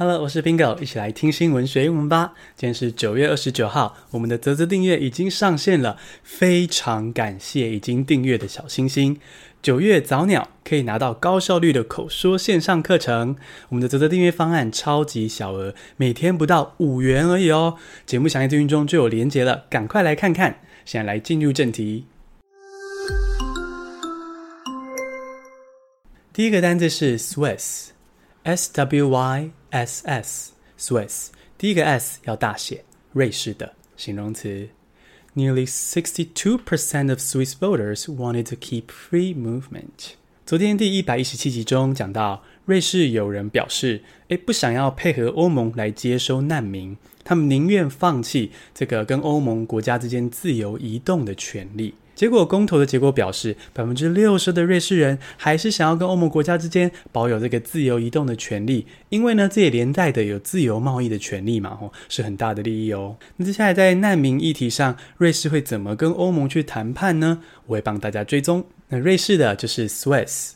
Hello，我是 Bingo，一起来听新闻学英文吧。今天是九月二十九号，我们的泽泽订阅已经上线了，非常感谢已经订阅的小星星。九月早鸟可以拿到高效率的口说线上课程，我们的泽泽订阅方案超级小额，每天不到五元而已哦。节目详细资讯中就有连结了，赶快来看看。现在来进入正题，第一个单字是 Swiss。S W Y S S Swiss 第一个 S 要大写，瑞士的形容词。Nearly sixty-two percent of Swiss voters wanted to keep free movement。昨天第一百一十七集中讲到，瑞士有人表示，诶，不想要配合欧盟来接收难民，他们宁愿放弃这个跟欧盟国家之间自由移动的权利。结果公投的结果表示，百分之六十的瑞士人还是想要跟欧盟国家之间保有这个自由移动的权利，因为呢，这也连带的有自由贸易的权利嘛，吼，是很大的利益哦。那接下来在难民议题上，瑞士会怎么跟欧盟去谈判呢？我会帮大家追踪。那瑞士的就是 Swiss。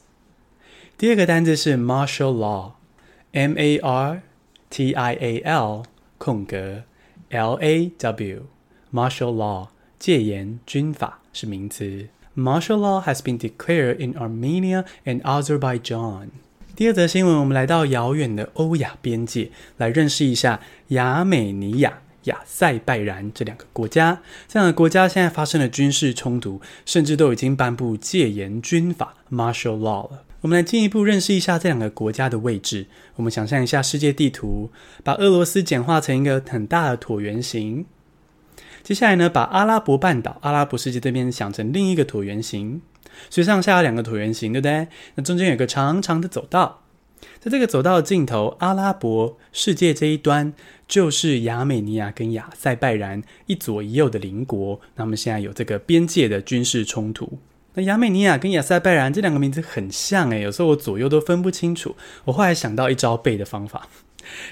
第二个单字是 Martial Law，M A R T I A L 空格 L A W，Martial Law 戒严军法。是名词。Martial law has been declared in Armenia and Azerbaijan。第二则新闻，我们来到遥远的欧亚边界，来认识一下亚美尼亚、亚塞拜然这两个国家。这两个国家现在发生了军事冲突，甚至都已经颁布戒严军法 （Martial law） 了。我们来进一步认识一下这两个国家的位置。我们想象一下世界地图，把俄罗斯简化成一个很大的椭圆形。接下来呢，把阿拉伯半岛、阿拉伯世界这边想成另一个椭圆形，所以上下有两个椭圆形，对不对？那中间有个长长的走道，在这个走道的尽头，阿拉伯世界这一端就是亚美尼亚跟亚塞拜然一左一右的邻国。那么现在有这个边界的军事冲突。那亚美尼亚跟亚塞拜然这两个名字很像诶，有时候我左右都分不清楚。我后来想到一招背的方法，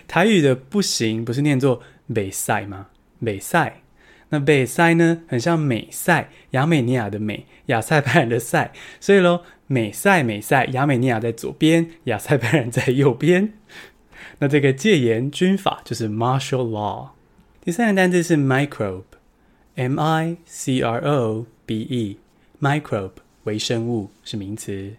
台语的不行，不是念作美塞吗？美塞。那美塞呢，很像美塞，亚美尼亚的美，亚塞拜然的塞，所以喽，美塞美塞，亚美尼亚在左边，亚塞拜然在右边。那这个戒严军法就是 martial law。第三个单字是 microbe，m i c r o b e，microbe 微生物是名词。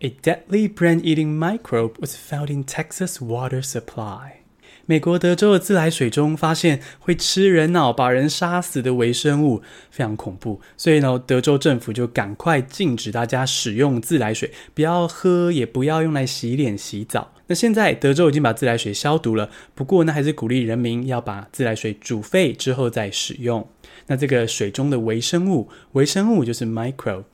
A deadly brain-eating microbe was found in Texas water supply。美国德州的自来水中发现会吃人脑、把人杀死的微生物，非常恐怖。所以呢，德州政府就赶快禁止大家使用自来水，不要喝，也不要用来洗脸、洗澡。那现在德州已经把自来水消毒了，不过呢，还是鼓励人民要把自来水煮沸之后再使用。那这个水中的微生物，微生物就是 microbe。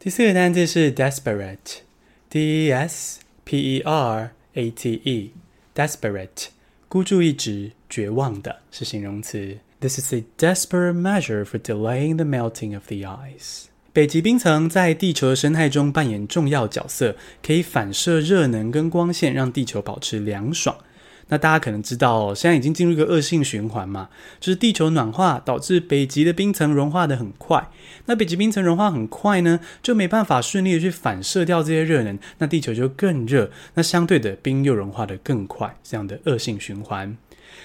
第四个单字是 desperate，d e s p e r a t e，desperate。孤注一掷、绝望的是形容词。This is a desperate measure for delaying the melting of the ice。北极冰层在地球的生态中扮演重要角色，可以反射热能跟光线，让地球保持凉爽。那大家可能知道，现在已经进入一个恶性循环嘛，就是地球暖化导致北极的冰层融化得很快。那北极冰层融化很快呢，就没办法顺利的去反射掉这些热能，那地球就更热。那相对的，冰又融化得更快，这样的恶性循环。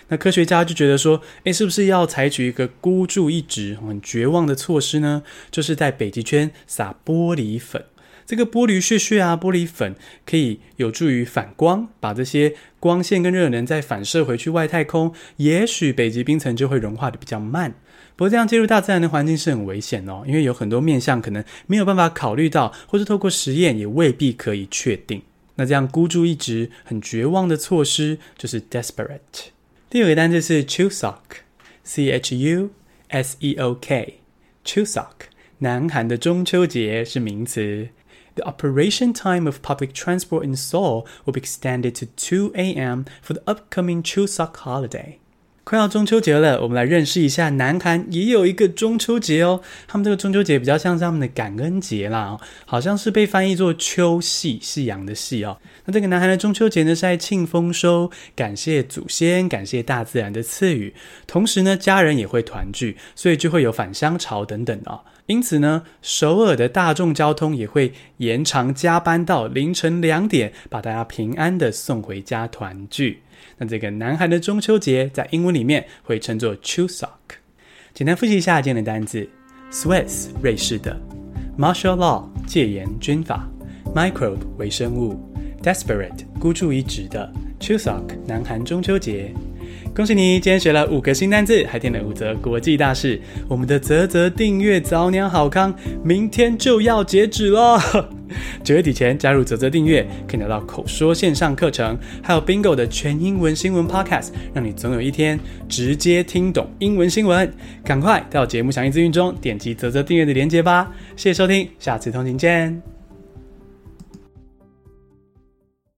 那科学家就觉得说，诶，是不是要采取一个孤注一掷、很绝望的措施呢？就是在北极圈撒玻璃粉。这个玻璃屑屑啊，玻璃粉可以有助于反光，把这些光线跟热能再反射回去外太空，也许北极冰层就会融化得比较慢。不过这样介入大自然的环境是很危险哦，因为有很多面向可能没有办法考虑到，或是透过实验也未必可以确定。那这样孤注一掷、很绝望的措施就是 desperate。第二个单词是 Chuseok，C H U S E O K，Chuseok，南韩的中秋节是名词。The operation time of public transport in Seoul will be extended to 2 a.m. for the upcoming Chuseok holiday. 快要中秋节了，我们来认识一下南韩也有一个中秋节哦。他们这个中秋节比较像是他们的感恩节啦，好像是被翻译作秋夕，夕阳的夕哦。那这个南韩的中秋节呢，是在庆丰收，感谢祖先，感谢大自然的赐予。同时呢，家人也会团聚，所以就会有返乡潮等等的哦。因此呢，首尔的大众交通也会延长加班到凌晨两点，把大家平安的送回家团聚。那这个南韩的中秋节在英文里面会称作 Chuseok。简单复习一下今天的单字：Swiss 瑞士的，Martial Law 戒严军法，Microbe 微生物，Desperate 孤注一掷的，Chuseok 南韩中秋节。恭喜你，今天学了五个新单字，还听了五则国际大事。我们的泽泽订阅早鸟好康，明天就要截止了。九月底前加入泽泽订阅，可以拿到口说线上课程，还有 Bingo 的全英文新闻 Podcast，让你总有一天直接听懂英文新闻。赶快到节目详细资讯中点击泽泽订阅的链接吧。谢谢收听，下次通勤见。